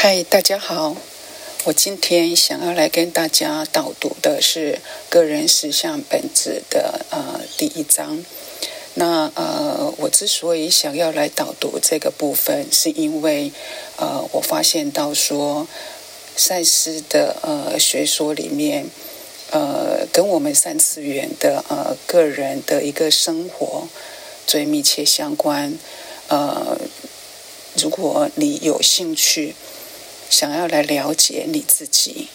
嗨，大家好，我今天想要来跟大家导读的是个人实相本质的呃第一章。那呃，我之所以想要来导读这个部分，是因为呃，我发现到说赛斯的呃学说里面，呃，跟我们三次元的呃个人的一个生活最密切相关。呃，如果你有兴趣。想要来了解你自己，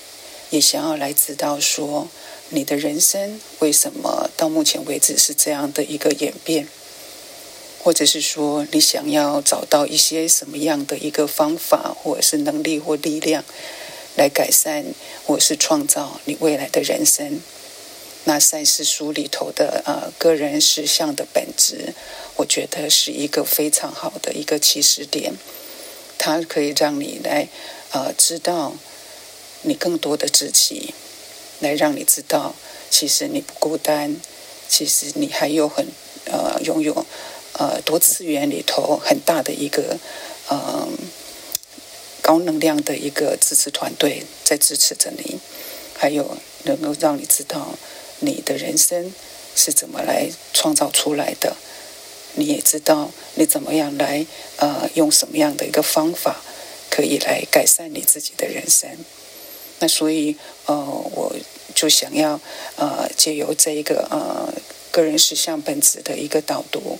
也想要来知道说你的人生为什么到目前为止是这样的一个演变，或者是说你想要找到一些什么样的一个方法，或者是能力或力量来改善或者是创造你未来的人生。那赛事书里头的呃个人实相的本质，我觉得是一个非常好的一个起始点，它可以让你来。呃，知道你更多的自己，来让你知道，其实你不孤单，其实你还有很呃拥有呃多次元里头很大的一个呃高能量的一个支持团队在支持着你，还有能够让你知道你的人生是怎么来创造出来的，你也知道你怎么样来呃用什么样的一个方法。可以来改善你自己的人生，那所以呃，我就想要呃，借由这一个呃个人实相本质的一个导读，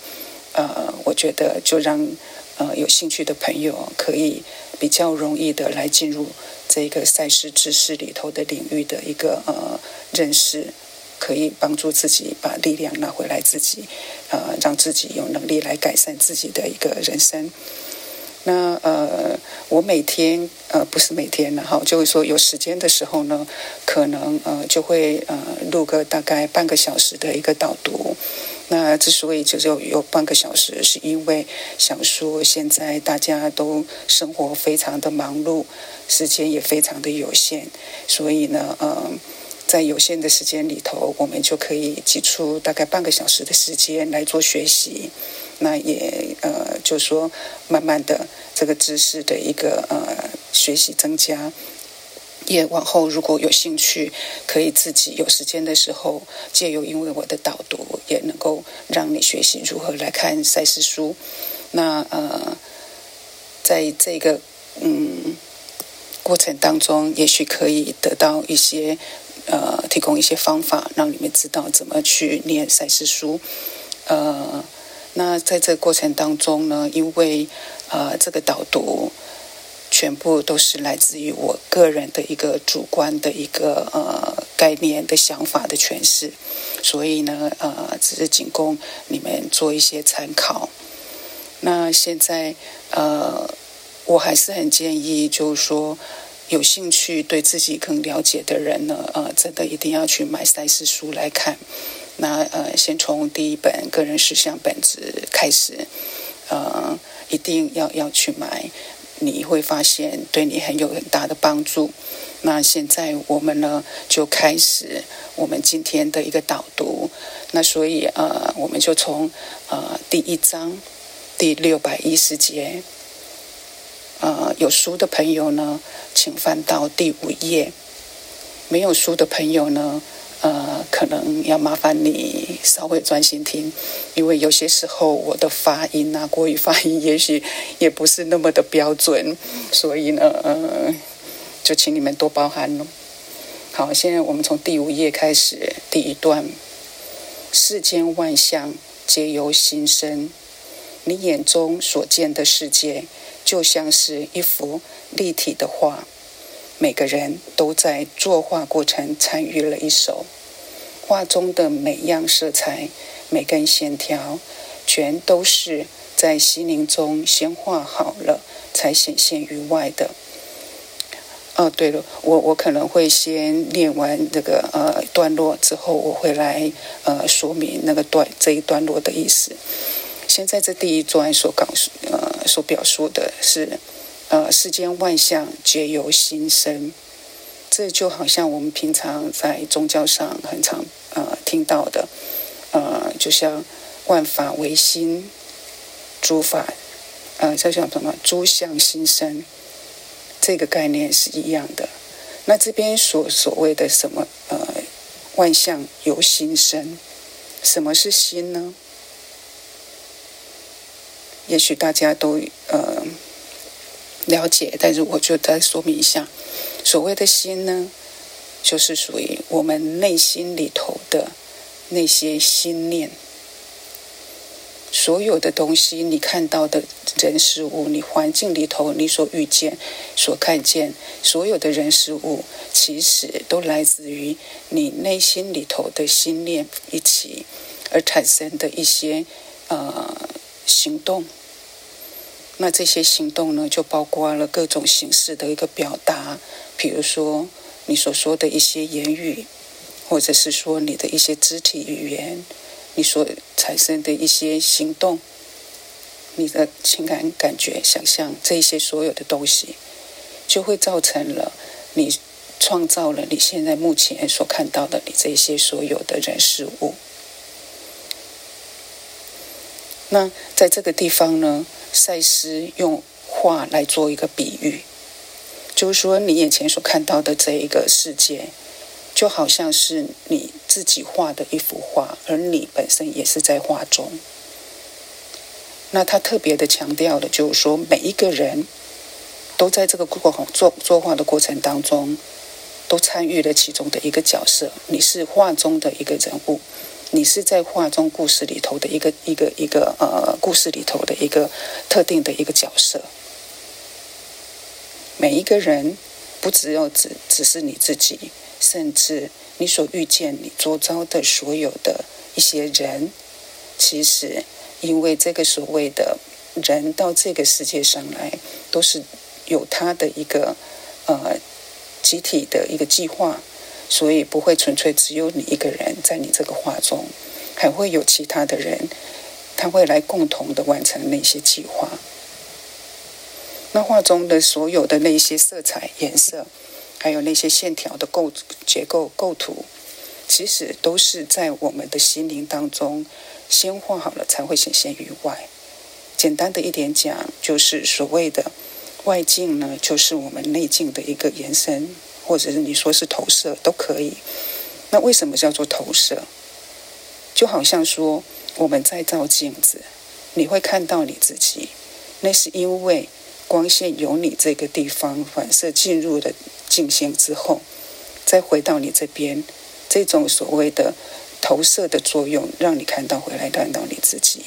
呃，我觉得就让呃有兴趣的朋友可以比较容易的来进入这个赛事知识里头的领域的一个呃认识，可以帮助自己把力量拿回来，自己呃让自己有能力来改善自己的一个人生。那呃，我每天呃不是每天了哈，就是说有时间的时候呢，可能呃就会呃录个大概半个小时的一个导读。那之所以就是有有半个小时，是因为想说现在大家都生活非常的忙碌，时间也非常的有限，所以呢，呃，在有限的时间里头，我们就可以挤出大概半个小时的时间来做学习。那也呃，就说慢慢的这个知识的一个呃学习增加，也往后如果有兴趣，可以自己有时间的时候，借由因为我的导读，也能够让你学习如何来看赛事书。那呃，在这个嗯过程当中，也许可以得到一些呃提供一些方法，让你们知道怎么去念赛事书，呃。那在这个过程当中呢，因为呃这个导读全部都是来自于我个人的一个主观的一个呃概念的想法的诠释，所以呢呃只是仅供你们做一些参考。那现在呃我还是很建议，就是说有兴趣对自己更了解的人呢，呃真的一定要去买赛事书来看。那呃，先从第一本个人事项本子开始，呃，一定要要去买，你会发现对你很有很大的帮助。那现在我们呢就开始我们今天的一个导读。那所以呃，我们就从呃第一章第六百一十节，呃，有书的朋友呢，请翻到第五页；没有书的朋友呢。可能要麻烦你稍微专心听，因为有些时候我的发音啊，国语发音也许也不是那么的标准，所以呢，呃，就请你们多包涵喽。好，现在我们从第五页开始，第一段：世间万象皆由心生，你眼中所见的世界，就像是一幅立体的画。每个人都在作画过程参与了一手，画中的每样色彩、每根线条，全都是在心灵中先画好了，才显现于外的。哦，对了，我我可能会先念完这个呃段落之后，我会来呃说明那个段这一段落的意思。现在这第一段所告诉呃所表述的是。呃，世间万象皆由心生，这就好像我们平常在宗教上很常呃听到的，呃，就像万法唯心，诸法，呃，这叫什么？诸相心生，这个概念是一样的。那这边所所谓的什么呃，万象由心生，什么是心呢？也许大家都呃了解，但是我就再说明一下，所谓的心呢，就是属于我们内心里头的那些心念。所有的东西，你看到的人事物，你环境里头你所遇见、所看见，所有的人事物，其实都来自于你内心里头的心念一起而产生的一些呃行动。那这些行动呢，就包括了各种形式的一个表达，比如说你所说的一些言语，或者是说你的一些肢体语言。你所产生的一些行动，你的情感感觉、想象，这些所有的东西，就会造成了你创造了你现在目前所看到的你这些所有的人事物。那在这个地方呢，赛斯用画来做一个比喻，就是说你眼前所看到的这一个世界。就好像是你自己画的一幅画，而你本身也是在画中。那他特别的强调的，就是说每一个人都在这个过作作画的过程当中，都参与了其中的一个角色。你是画中的一个人物，你是在画中故事里头的一个一个一个呃故事里头的一个特定的一个角色。每一个人不只有只只是你自己。甚至你所遇见、你周遭的所有的一些人，其实因为这个所谓的人到这个世界上来，都是有他的一个呃集体的一个计划，所以不会纯粹只有你一个人在你这个画中，还会有其他的人，他会来共同的完成那些计划。那画中的所有的那些色彩、颜色。还有那些线条的构结构构图，其实都是在我们的心灵当中先画好了，才会显现于外。简单的一点讲，就是所谓的外境呢，就是我们内境的一个延伸，或者是你说是投射都可以。那为什么叫做投射？就好像说我们在照镜子，你会看到你自己，那是因为。光线由你这个地方反射进入了镜线之后，再回到你这边，这种所谓的投射的作用，让你看到回来看到你自己。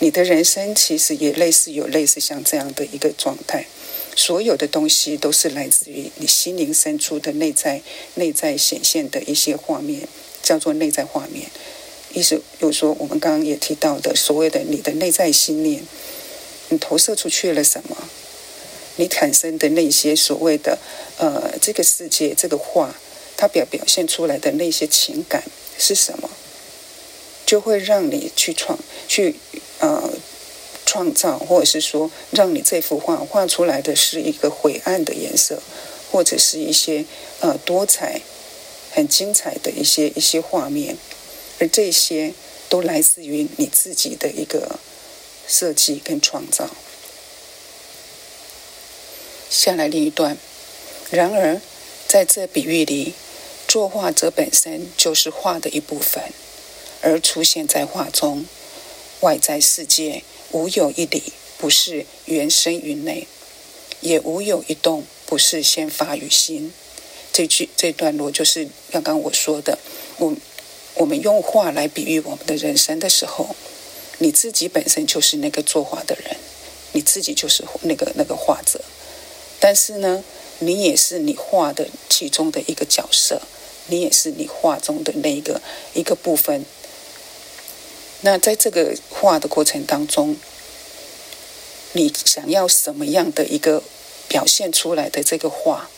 你的人生其实也类似有类似像这样的一个状态，所有的东西都是来自于你心灵深处的内在内在显现的一些画面，叫做内在画面。意思就是说，我们刚刚也提到的所谓的你的内在信念，你投射出去了什么？你产生的那些所谓的呃，这个世界这个画，它表表现出来的那些情感是什么？就会让你去创去呃创造，或者是说，让你这幅画画出来的是一个灰暗的颜色，或者是一些呃多彩、很精彩的一些一些画面，而这些都来自于你自己的一个设计跟创造。下来另一段。然而，在这比喻里，作画者本身就是画的一部分，而出现在画中。外在世界无有一理，不是原生于内；也无有一动，不是先发于心。这句这段落就是刚刚我说的。我我们用画来比喻我们的人生的时候，你自己本身就是那个作画的人，你自己就是那个那个画者。但是呢，你也是你画的其中的一个角色，你也是你画中的那一个一个部分。那在这个画的过程当中，你想要什么样的一个表现出来的这个画，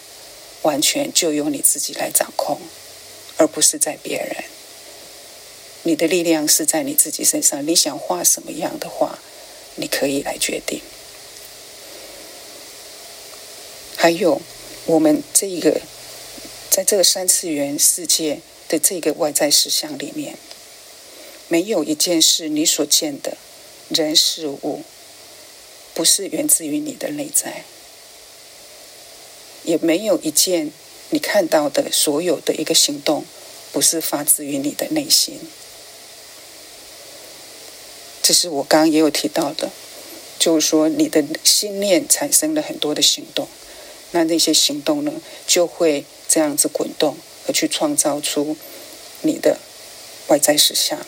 完全就由你自己来掌控，而不是在别人。你的力量是在你自己身上，你想画什么样的画，你可以来决定。还有，我们这一个，在这个三次元世界的这个外在实相里面，没有一件事你所见的人事物，不是源自于你的内在。也没有一件你看到的所有的一个行动，不是发自于你的内心。这是我刚刚也有提到的，就是说你的心念产生了很多的行动，那那些行动呢，就会这样子滚动，而去创造出你的外在实相。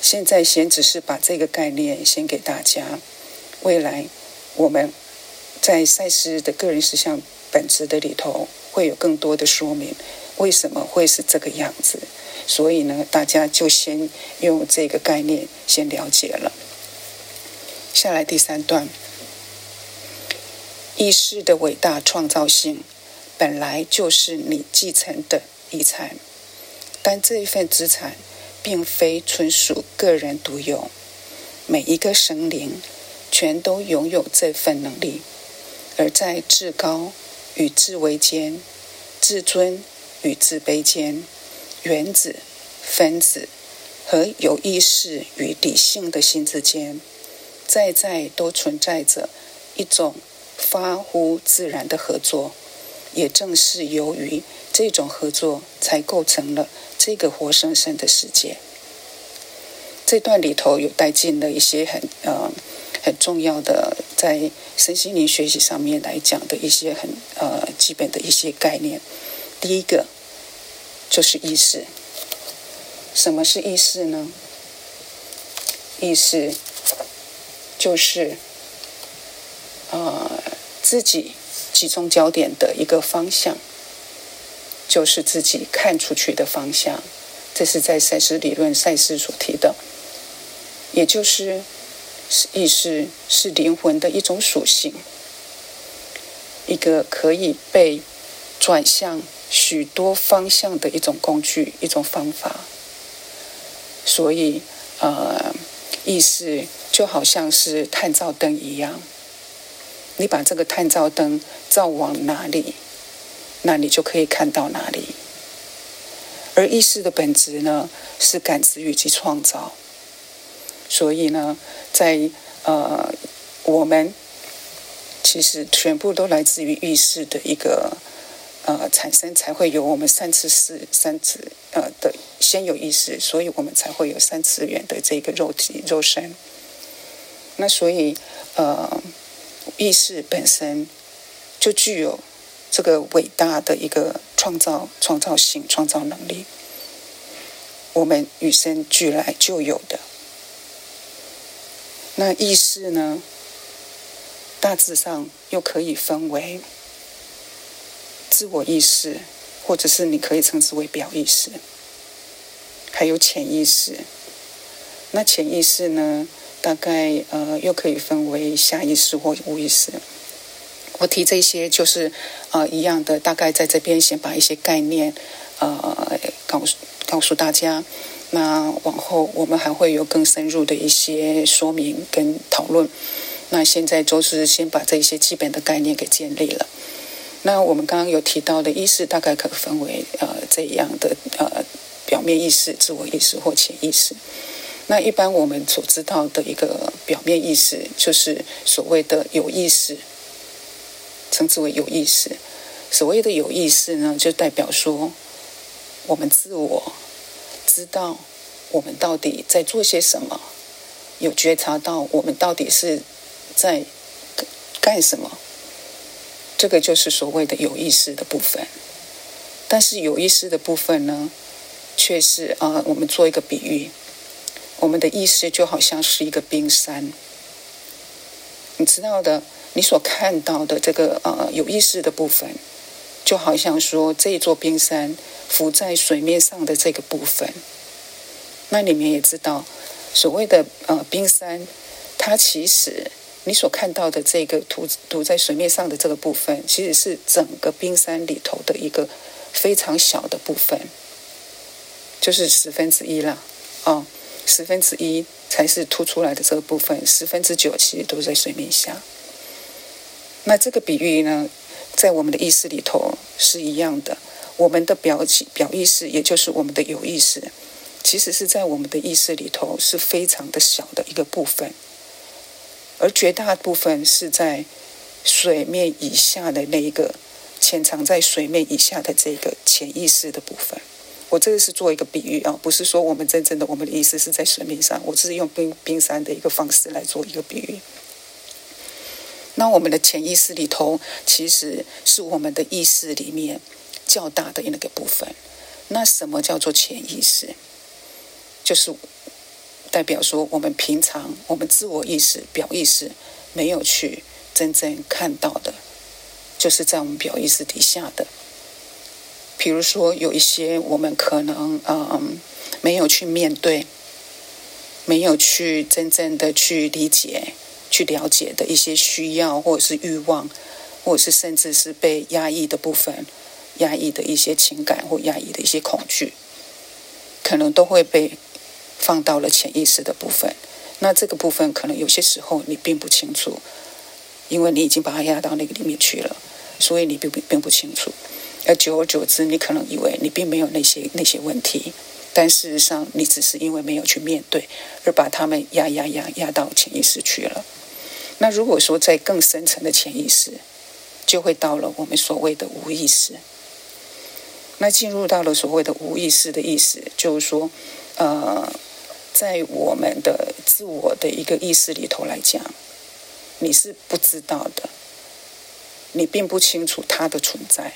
现在先只是把这个概念先给大家，未来我们在赛斯的个人实相本质的里头会有更多的说明，为什么会是这个样子？所以呢，大家就先用这个概念先了解了。下来第三段，意识的伟大创造性本来就是你继承的遗产，但这一份资产。并非纯属个人独有，每一个神灵全都拥有这份能力。而在至高与至微间，至尊与至卑间，原子、分子和有意识与理性的心之间，在在都存在着一种发乎自然的合作。也正是由于这种合作，才构成了。这个活生生的世界，这段里头有带进了一些很呃很重要的，在身心灵学习上面来讲的一些很呃基本的一些概念。第一个就是意识。什么是意识呢？意识就是呃自己集中焦点的一个方向。就是自己看出去的方向，这是在赛斯理论赛斯所提的，也就是意识是灵魂的一种属性，一个可以被转向许多方向的一种工具，一种方法。所以，呃，意识就好像是探照灯一样，你把这个探照灯照往哪里？那你就可以看到哪里。而意识的本质呢，是感知以及创造。所以呢，在呃，我们其实全部都来自于意识的一个呃产生，才会有我们三次四三次呃的先有意识，所以我们才会有三次元的这个肉体肉身。那所以呃，意识本身就具有。这个伟大的一个创造、创造性、创造能力，我们与生俱来就有的。那意识呢？大致上又可以分为自我意识，或者是你可以称之为表意识，还有潜意识。那潜意识呢？大概呃，又可以分为下意识或无意识。我提这些就是呃一样的，大概在这边先把一些概念呃告诉告诉大家。那往后我们还会有更深入的一些说明跟讨论。那现在就是先把这些基本的概念给建立了。那我们刚刚有提到的意识，大概可分为呃这样的呃表面意识、自我意识或潜意识。那一般我们所知道的一个表面意识，就是所谓的有意识。称之为有意识。所谓的有意识呢，就代表说，我们自我知道我们到底在做些什么，有觉察到我们到底是在干什么。这个就是所谓的有意识的部分。但是有意识的部分呢，却是啊，我们做一个比喻，我们的意识就好像是一个冰山，你知道的。你所看到的这个呃有意识的部分，就好像说这一座冰山浮在水面上的这个部分，那里面也知道所谓的呃冰山，它其实你所看到的这个涂涂在水面上的这个部分，其实是整个冰山里头的一个非常小的部分，就是十分之一了啊，十分之一才是凸出来的这个部分，十分之九其实都在水面下。那这个比喻呢，在我们的意识里头是一样的。我们的表表意识，也就是我们的有意识，其实是在我们的意识里头是非常的小的一个部分，而绝大部分是在水面以下的那一个潜藏在水面以下的这个潜意识的部分。我这个是做一个比喻啊，不是说我们真正的我们的意思是在水面上，我只是用冰冰山的一个方式来做一个比喻。那我们的潜意识里头，其实是我们的意识里面较大的那个部分。那什么叫做潜意识？就是代表说，我们平常我们自我意识、表意识没有去真正看到的，就是在我们表意识底下的。比如说，有一些我们可能嗯没有去面对，没有去真正的去理解、去了解的一些需要，或者是欲望，或者是甚至是被压抑的部分、压抑的一些情感或压抑的一些恐惧，可能都会被放到了潜意识的部分。那这个部分可能有些时候你并不清楚，因为你已经把它压到那个里面去了，所以你并不并不清楚。而久而久之，你可能以为你并没有那些那些问题，但事实上，你只是因为没有去面对，而把他们压压压压到潜意识去了。那如果说在更深层的潜意识，就会到了我们所谓的无意识。那进入到了所谓的无意识的意思，就是说，呃，在我们的自我的一个意识里头来讲，你是不知道的，你并不清楚它的存在。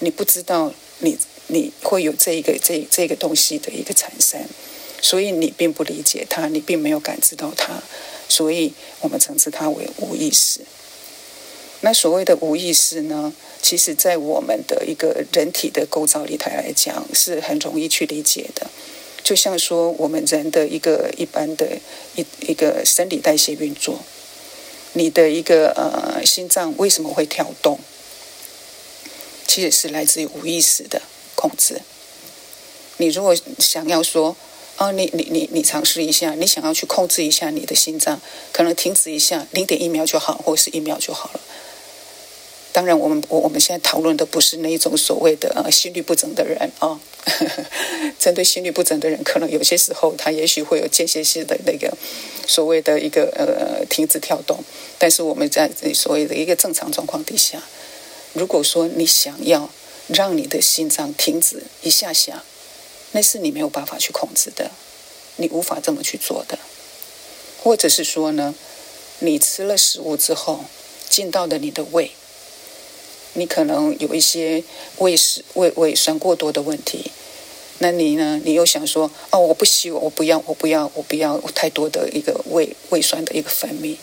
你不知道你你会有这一个这这个东西的一个产生，所以你并不理解它，你并没有感知到它，所以我们称之它为无意识。那所谓的无意识呢，其实在我们的一个人体的构造里头来讲，是很容易去理解的。就像说我们人的一个一般的一一个生理代谢运作，你的一个呃心脏为什么会跳动？其实是来自于无意识的控制。你如果想要说，哦，你你你你尝试一下，你想要去控制一下你的心脏，可能停止一下，零点一秒就好，或是一秒就好了。当然，我们我我们现在讨论的不是那一种所谓的呃心律不整的人啊。针对心律不整的人，可能有些时候他也许会有间歇性的那个所谓的一个呃停止跳动，但是我们在所谓的一个正常状况底下。如果说你想要让你的心脏停止一下下，那是你没有办法去控制的，你无法这么去做的。或者是说呢，你吃了食物之后进到了你的胃，你可能有一些胃食胃胃酸过多的问题，那你呢，你又想说哦，我不希望，我不要，我不要，我不要太多的一个胃胃酸的一个分泌，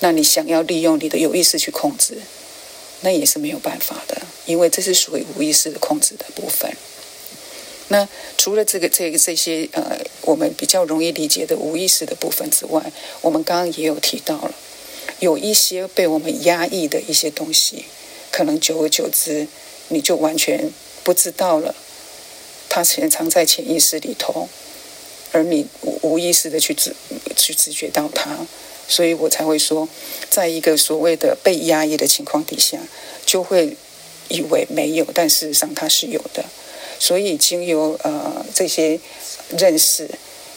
那你想要利用你的有意识去控制。那也是没有办法的，因为这是属于无意识的控制的部分。那除了这个、这个、这些呃，我们比较容易理解的无意识的部分之外，我们刚刚也有提到了，有一些被我们压抑的一些东西，可能久而久之，你就完全不知道了，它潜藏在潜意识里头，而你无意识的去知去知觉到它。所以我才会说，在一个所谓的被压抑的情况底下，就会以为没有，但事实上它是有的。所以经由呃这些认识，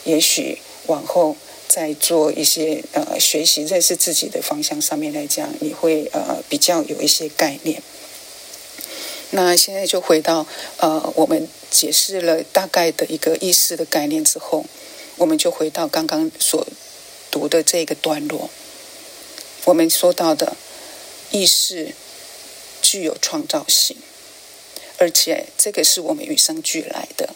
也许往后再做一些呃学习认识自己的方向上面来讲，你会呃比较有一些概念。那现在就回到呃我们解释了大概的一个意识的概念之后，我们就回到刚刚所。读的这个段落，我们说到的意识具有创造性，而且这个是我们与生俱来的，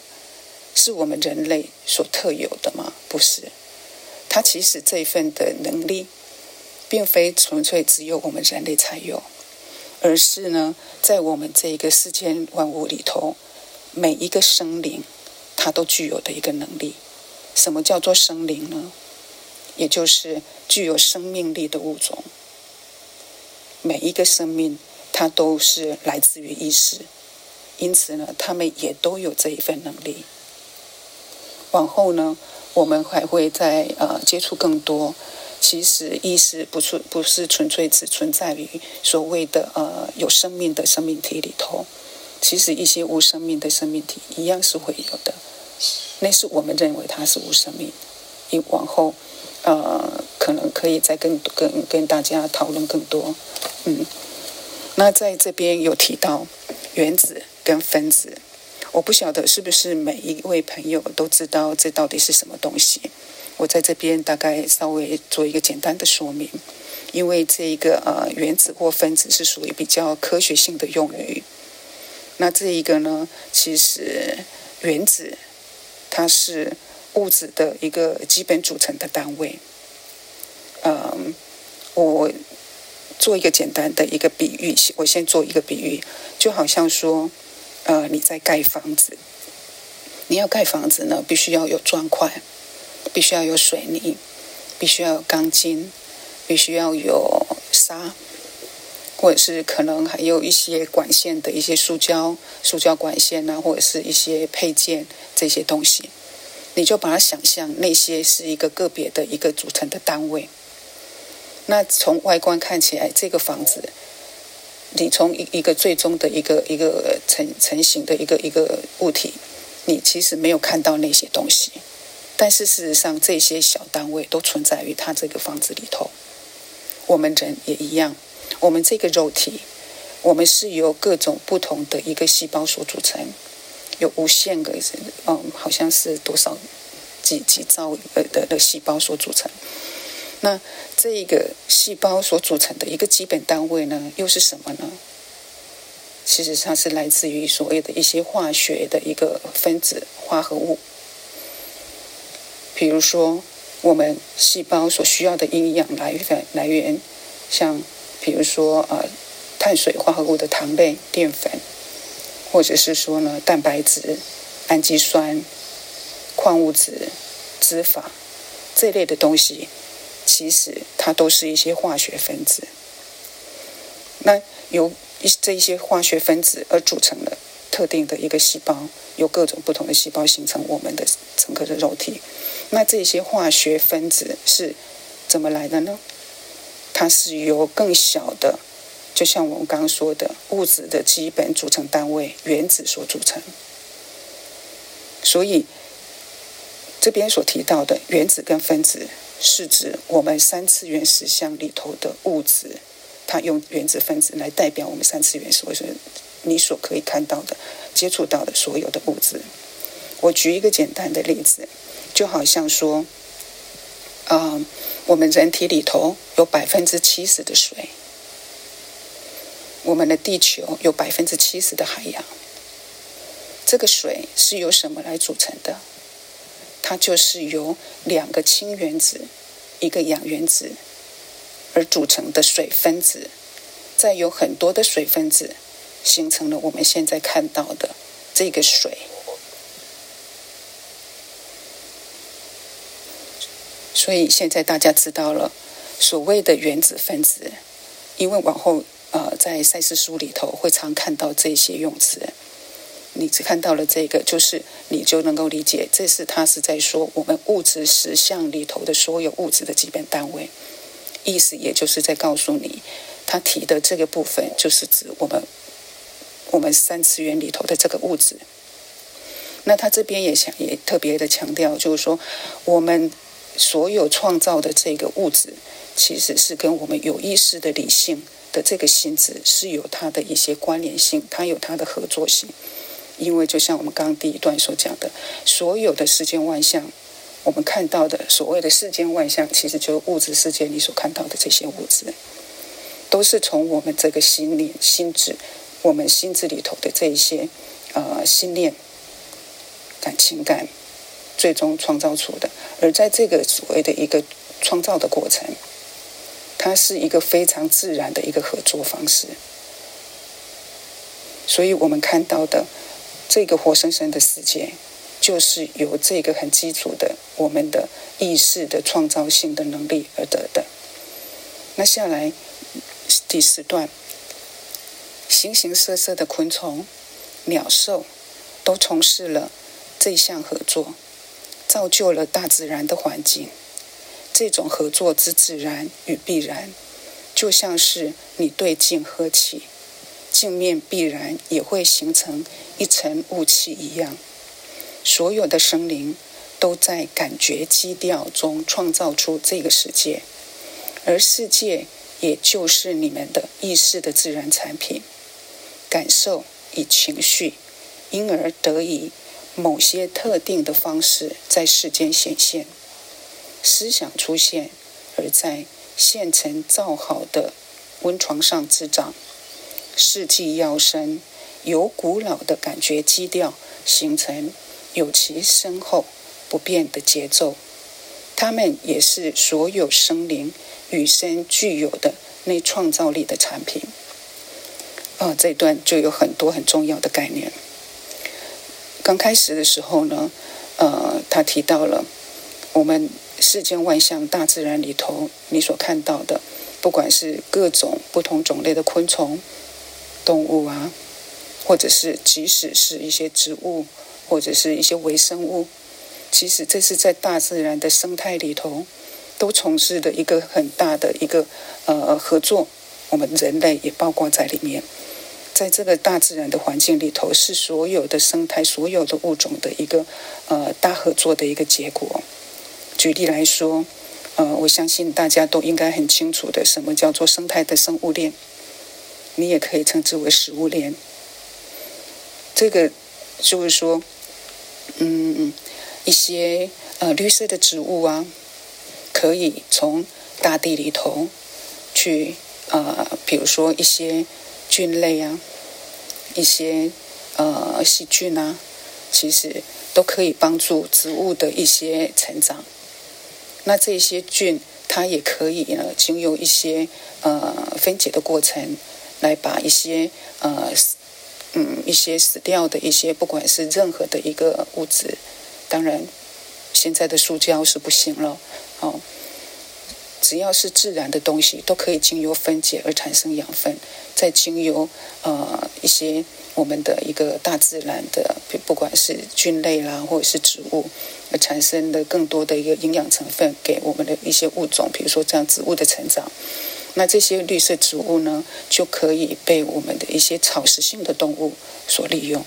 是我们人类所特有的吗？不是，它其实这一份的能力，并非纯粹只有我们人类才有，而是呢，在我们这一个世间万物里头，每一个生灵，它都具有的一个能力。什么叫做生灵呢？也就是具有生命力的物种，每一个生命它都是来自于意识，因此呢，他们也都有这一份能力。往后呢，我们还会在呃接触更多。其实意识不是不是纯粹只存在于所谓的呃有生命的生命体里头，其实一些无生命的生命体一样是会有的。那是我们认为它是无生命，因往后。呃，可能可以再跟跟跟大家讨论更多，嗯，那在这边有提到原子跟分子，我不晓得是不是每一位朋友都知道这到底是什么东西。我在这边大概稍微做一个简单的说明，因为这一个呃原子或分子是属于比较科学性的用语。那这一个呢，其实原子它是物质的一个基本组成的单位。嗯，我做一个简单的一个比喻，我先做一个比喻，就好像说，呃，你在盖房子，你要盖房子呢，必须要有砖块。必须要有水泥，必须要有钢筋，必须要有沙，或者是可能还有一些管线的一些塑胶、塑胶管线呐，或者是一些配件这些东西，你就把它想象那些是一个个别的一个组成的单位。那从外观看起来，这个房子，你从一一个最终的一个一个成成型的一个一个物体，你其实没有看到那些东西。但是事实上，这些小单位都存在于它这个房子里头。我们人也一样，我们这个肉体，我们是由各种不同的一个细胞所组成，有无限个，嗯，好像是多少几几兆呃的的细胞所组成。那这一个细胞所组成的一个基本单位呢，又是什么呢？其实它是来自于所谓的一些化学的一个分子化合物。比如说，我们细胞所需要的营养来源来源，像比如说呃，碳水化合物的糖类、淀粉，或者是说呢，蛋白质、氨基酸、矿物质、脂肪这类的东西，其实它都是一些化学分子。那由一这一些化学分子而组成的特定的一个细胞，由各种不同的细胞形成我们的整个的肉体。那这些化学分子是怎么来的呢？它是由更小的，就像我们刚刚说的物质的基本组成单位原子所组成。所以这边所提到的原子跟分子，是指我们三次元实相里头的物质。它用原子分子来代表我们三次元所说你所可以看到的、接触到的所有的物质。我举一个简单的例子。就好像说，啊，我们人体里头有百分之七十的水，我们的地球有百分之七十的海洋。这个水是由什么来组成的？它就是由两个氢原子、一个氧原子而组成的水分子，再有很多的水分子形成了我们现在看到的这个水。所以现在大家知道了，所谓的原子分子，因为往后呃在赛事书里头会常看到这些用词，你只看到了这个，就是你就能够理解，这是他是在说我们物质实相里头的所有物质的基本单位，意思也就是在告诉你，他提的这个部分就是指我们我们三次元里头的这个物质。那他这边也想也特别的强调，就是说我们。所有创造的这个物质，其实是跟我们有意识的理性的这个心智是有它的一些关联性，它有它的合作性。因为就像我们刚刚第一段所讲的，所有的世间万象，我们看到的所谓的世间万象，其实就是物质世界里所看到的这些物质，都是从我们这个心念、心智，我们心智里头的这一些呃心念、感情感。最终创造出的，而在这个所谓的一个创造的过程，它是一个非常自然的一个合作方式。所以我们看到的这个活生生的世界，就是由这个很基础的我们的意识的创造性的能力而得的。那下来第四段，形形色色的昆虫、鸟兽都从事了这项合作。造就了大自然的环境，这种合作之自然与必然，就像是你对镜喝气，镜面必然也会形成一层雾气一样。所有的生灵都在感觉基调中创造出这个世界，而世界也就是你们的意识的自然产品，感受与情绪，因而得以某些特定的方式在世间显现。思想出现，而在现成造好的温床上滋长。世纪要生，由古老的感觉基调形成有其深厚不变的节奏。它们也是所有生灵与生具有的那创造力的产品。啊，这段就有很多很重要的概念。刚开始的时候呢，呃，他提到了我们世间万象、大自然里头你所看到的，不管是各种不同种类的昆虫。动物啊，或者是即使是一些植物，或者是一些微生物，其实这是在大自然的生态里头，都从事的一个很大的一个呃合作。我们人类也包括在里面，在这个大自然的环境里头，是所有的生态、所有的物种的一个呃大合作的一个结果。举例来说，呃，我相信大家都应该很清楚的，什么叫做生态的生物链。你也可以称之为食物链。这个就是说，嗯，一些呃绿色的植物啊，可以从大地里头去呃，比如说一些菌类啊，一些呃细菌啊，其实都可以帮助植物的一些成长。那这些菌，它也可以呢，经由一些呃分解的过程。来把一些呃嗯一些死掉的一些不管是任何的一个物质，当然现在的塑胶是不行了哦，只要是自然的东西都可以经由分解而产生养分，再经由呃一些我们的一个大自然的不管是菌类啦或者是植物而产生的更多的一个营养成分给我们的一些物种，比如说这样植物的成长。那这些绿色植物呢，就可以被我们的一些草食性的动物所利用。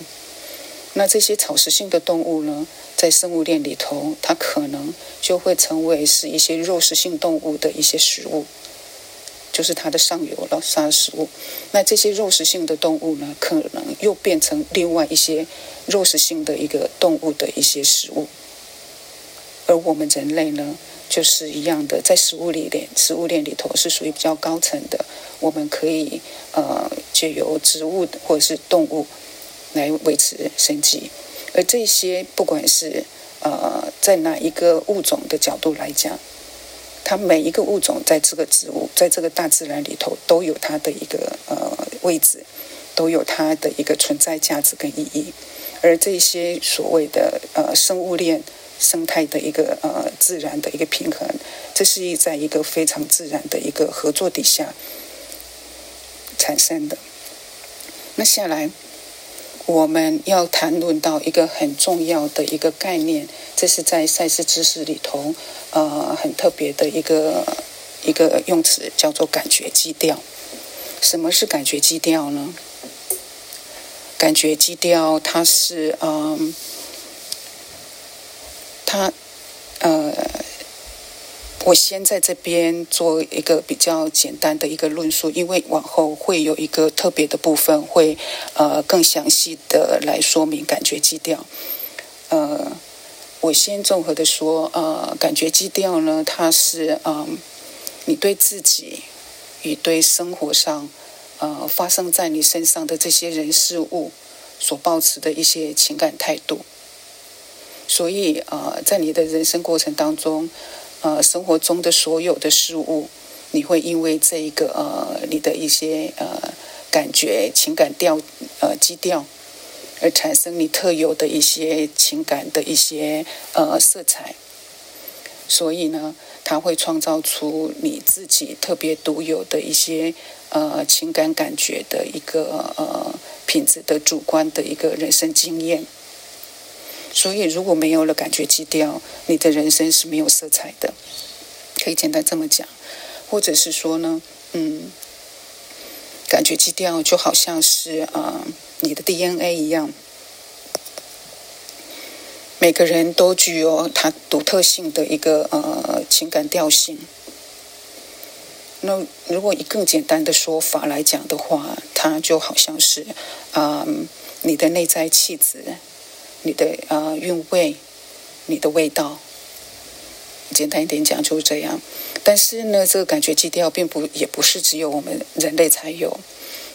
那这些草食性的动物呢，在生物链里头，它可能就会成为是一些肉食性动物的一些食物，就是它的上游了杀食物。那这些肉食性的动物呢，可能又变成另外一些肉食性的一个动物的一些食物。而我们人类呢？就是一样的，在食物里链，食物链里头是属于比较高层的。我们可以呃借由植物或者是动物来维持生计，而这些不管是呃在哪一个物种的角度来讲，它每一个物种在这个植物在这个大自然里头都有它的一个呃位置，都有它的一个存在价值跟意义。而这些所谓的呃生物链。生态的一个呃自然的一个平衡，这是一在一个非常自然的一个合作底下产生的。那下来我们要谈论到一个很重要的一个概念，这是在赛事知识里头呃很特别的一个一个用词，叫做感觉基调。什么是感觉基调呢？感觉基调它是嗯。它，我先在这边做一个比较简单的一个论述，因为往后会有一个特别的部分，会呃更详细的来说明感觉基调。呃，我先综合的说，呃，感觉基调呢，它是嗯，你对自己与对生活上呃发生在你身上的这些人事物所保持的一些情感态度。所以，呃，在你的人生过程当中，呃，生活中的所有的事物，你会因为这一个呃，你的一些呃感觉、情感调呃基调，而产生你特有的一些情感的一些呃色彩。所以呢，它会创造出你自己特别独有的一些呃情感感觉的一个呃品质的主观的一个人生经验。所以，如果没有了感觉基调，你的人生是没有色彩的。可以简单这么讲，或者是说呢，嗯，感觉基调就好像是啊，你的 DNA 一样，每个人都具有他独特性的一个呃情感调性。那如果以更简单的说法来讲的话，它就好像是，嗯，你的内在气质，你的呃韵味，你的味道。简单一点讲就是这样。但是呢，这个感觉基调并不也不是只有我们人类才有，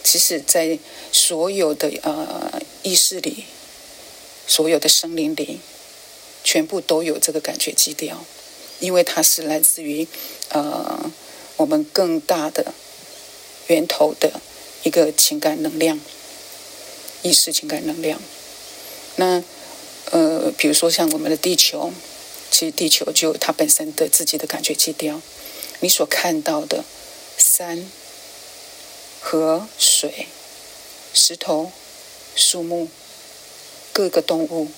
其实在所有的呃意识里，所有的生灵里，全部都有这个感觉基调，因为它是来自于呃。我们更大的源头的一个情感能量，意识情感能量。那呃，比如说像我们的地球，其实地球就有它本身的自己的感觉基调。你所看到的山、河、水、石头、树木、各个动物，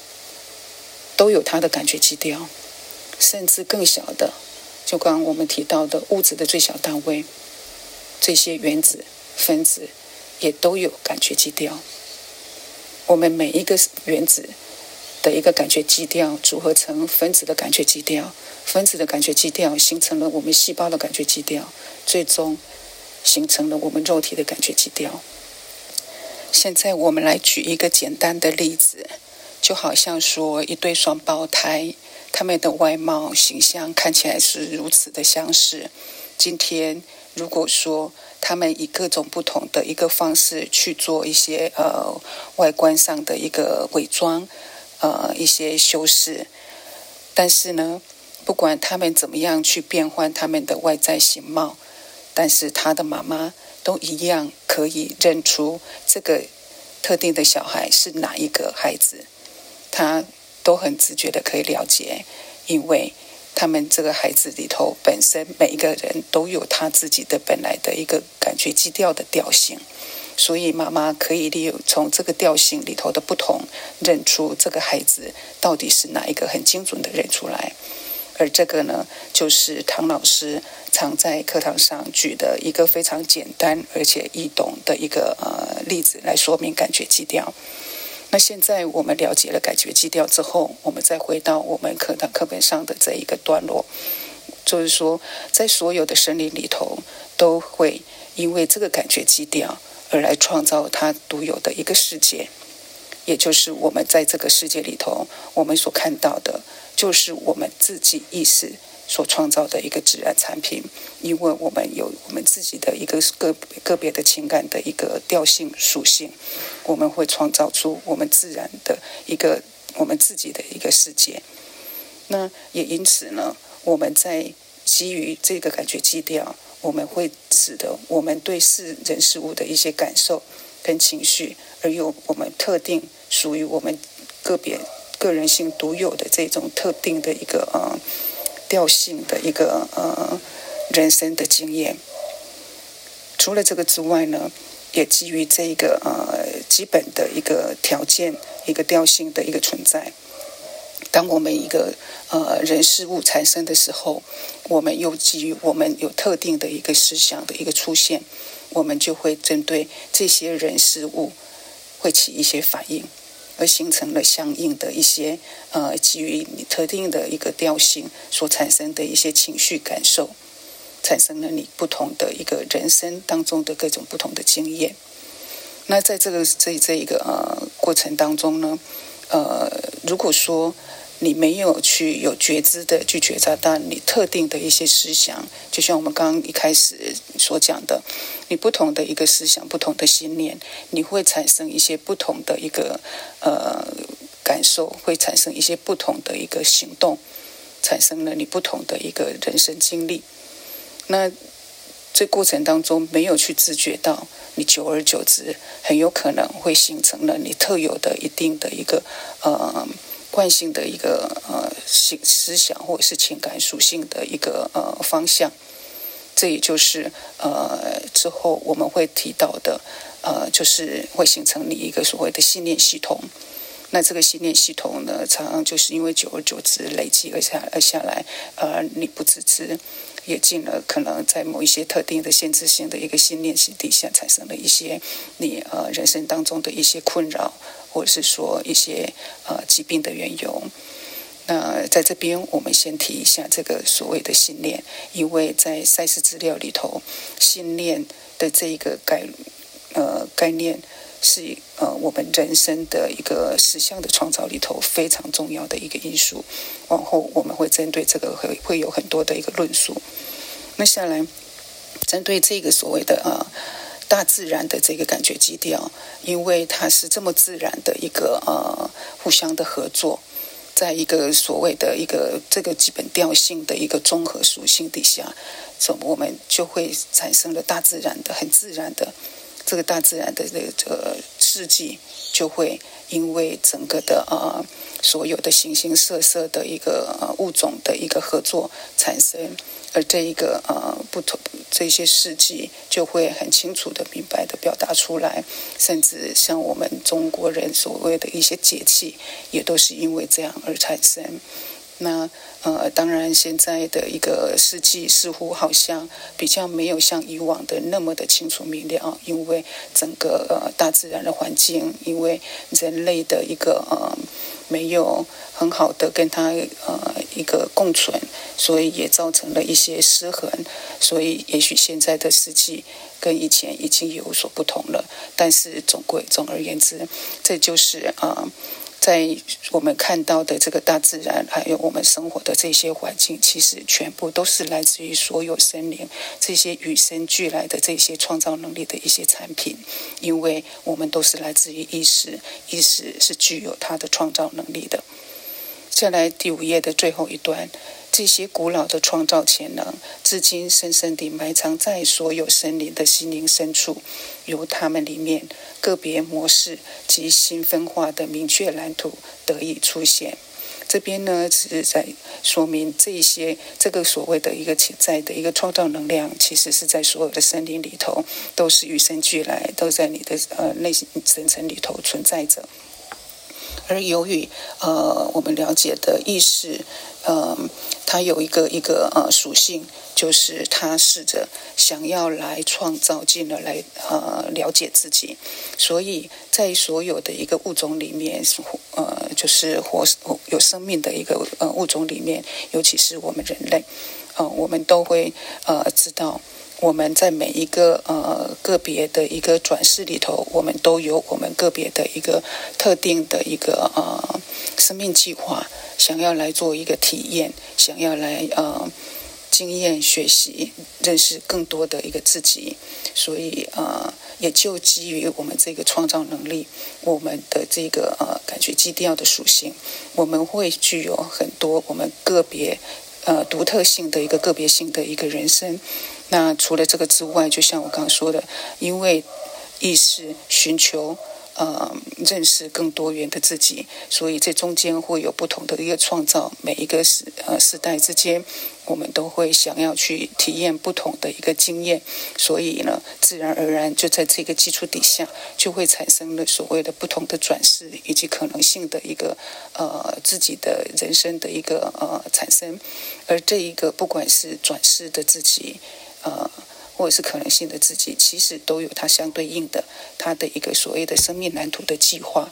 都有它的感觉基调，甚至更小的。就刚刚我们提到的物质的最小单位，这些原子、分子也都有感觉基调。我们每一个原子的一个感觉基调组合成分子的感觉基调，分子的感觉基调形成了我们细胞的感觉基调，最终形成了我们肉体的感觉基调。现在我们来举一个简单的例子，就好像说一对双胞胎。他们的外貌形象看起来是如此的相似。今天如果说他们以各种不同的一个方式去做一些呃外观上的一个伪装，呃一些修饰，但是呢，不管他们怎么样去变换他们的外在形貌，但是他的妈妈都一样可以认出这个特定的小孩是哪一个孩子，他。都很直觉的可以了解，因为他们这个孩子里头本身每一个人都有他自己的本来的一个感觉基调的调性，所以妈妈可以利用从这个调性里头的不同，认出这个孩子到底是哪一个很精准的认出来。而这个呢，就是唐老师常在课堂上举的一个非常简单而且易懂的一个呃例子来说明感觉基调。那现在我们了解了感觉基调之后，我们再回到我们课堂课本上的这一个段落，就是说，在所有的生灵里头，都会因为这个感觉基调而来创造它独有的一个世界，也就是我们在这个世界里头，我们所看到的，就是我们自己意识。所创造的一个自然产品，因为我们有我们自己的一个个个别的情感的一个调性属性，我们会创造出我们自然的一个我们自己的一个世界。那也因此呢，我们在基于这个感觉基调，我们会使得我们对事人事物的一些感受跟情绪，而有我们特定属于我们个别个人性独有的这种特定的一个呃。调性的一个呃人生的经验，除了这个之外呢，也基于这一个呃基本的一个条件，一个调性的一个存在。当我们一个呃人事物产生的时候，我们又基于我们有特定的一个思想的一个出现，我们就会针对这些人事物会起一些反应。而形成了相应的一些呃，基于你特定的一个调性所产生的一些情绪感受，产生了你不同的一个人生当中的各种不同的经验。那在这个这这一个呃过程当中呢，呃，如果说。你没有去有觉知的去觉察到你特定的一些思想，就像我们刚刚一开始所讲的，你不同的一个思想、不同的信念，你会产生一些不同的一个呃感受，会产生一些不同的一个行动，产生了你不同的一个人生经历。那这过程当中没有去自觉到，你久而久之，很有可能会形成了你特有的一定的一个呃。惯性的一个呃思思想或者是情感属性的一个呃方向，这也就是呃之后我们会提到的呃，就是会形成你一个所谓的信念系统。那这个信念系统呢，常常就是因为久而久之累积而下而下来，呃，你不自知，也进了可能在某一些特定的限制性的一个信念系底下，产生了一些你呃人生当中的一些困扰。或者是说一些呃疾病的缘由，那在这边，我们先提一下这个所谓的信念，因为在赛事资料里头，信念的这一个概呃概念是呃我们人生的一个实相的创造里头非常重要的一个因素。往后我们会针对这个会会有很多的一个论述。那下来针对这个所谓的呃大自然的这个感觉基调，因为它是这么自然的一个呃互相的合作。在一个所谓的一个这个基本调性的一个综合属性底下，所我们就会产生了大自然的很自然的这个大自然的这个世纪，就会因为整个的呃所有的形形色色的一个物种的一个合作产生。而这一个呃不同这些事迹就会很清楚的、明白的表达出来，甚至像我们中国人所谓的一些节气，也都是因为这样而产生。那呃，当然现在的一个世纪似乎好像比较没有像以往的那么的清楚明了，因为整个呃大自然的环境，因为人类的一个呃。没有很好的跟他呃一个共存，所以也造成了一些失衡。所以也许现在的世纪跟以前已经有所不同了。但是总归总而言之，这就是啊。在我们看到的这个大自然，还有我们生活的这些环境，其实全部都是来自于所有森林这些与生俱来的这些创造能力的一些产品，因为我们都是来自于意识，意识是具有它的创造能力的。再来第五页的最后一段。这些古老的创造潜能，至今深深地埋藏在所有森林的心灵深处，由它们里面个别模式及新分化的明确蓝图得以出现。这边呢，只是在说明这些这个所谓的一个潜在的一个创造能量，其实是在所有的森林里头都是与生俱来，都在你的呃内心深层里头存在着。而由于呃我们了解的意识，嗯。它有一个一个呃属性，就是它试着想要来创造，进而来呃了解自己。所以在所有的一个物种里面，呃，就是活有生命的一个呃物种里面，尤其是我们人类，呃，我们都会呃知道，我们在每一个呃个别的一个转世里头，我们都有我们个别的一个特定的一个呃生命计划。想要来做一个体验，想要来呃经验学习，认识更多的一个自己，所以呃也就基于我们这个创造能力，我们的这个呃感觉基调的属性，我们会具有很多我们个别呃独特性的一个个别性的一个人生。那除了这个之外，就像我刚刚说的，因为意识寻求。呃，认识更多元的自己，所以这中间会有不同的一个创造。每一个时呃时代之间，我们都会想要去体验不同的一个经验，所以呢，自然而然就在这个基础底下，就会产生了所谓的不同的转世以及可能性的一个呃自己的人生的一个呃产生。而这一个不管是转世的自己，呃。或者是可能性的自己，其实都有它相对应的，它的一个所谓的生命蓝图的计划。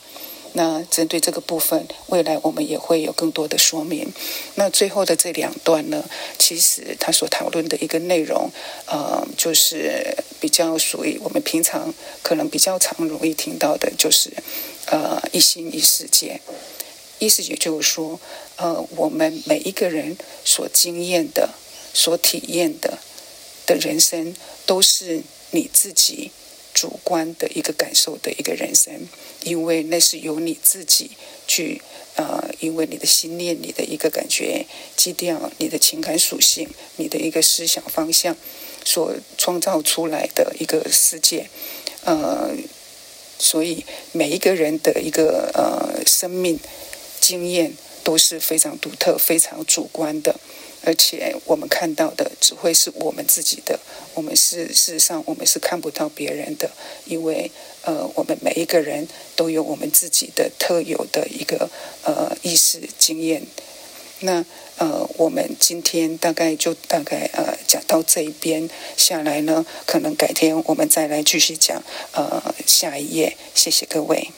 那针对这个部分，未来我们也会有更多的说明。那最后的这两段呢，其实他所讨论的一个内容，呃，就是比较属于我们平常可能比较常容易听到的，就是呃一心一世界。意思也就是说，呃，我们每一个人所经验的、所体验的。的人生都是你自己主观的一个感受的一个人生，因为那是由你自己去呃，因为你的心念、你的一个感觉基调、你的情感属性、你的一个思想方向所创造出来的一个世界，呃，所以每一个人的一个呃生命经验都是非常独特、非常主观的。而且我们看到的只会是我们自己的，我们是事实上我们是看不到别人的，因为呃，我们每一个人都有我们自己的特有的一个呃意识经验。那呃，我们今天大概就大概呃讲到这一边下来呢，可能改天我们再来继续讲呃下一页。谢谢各位。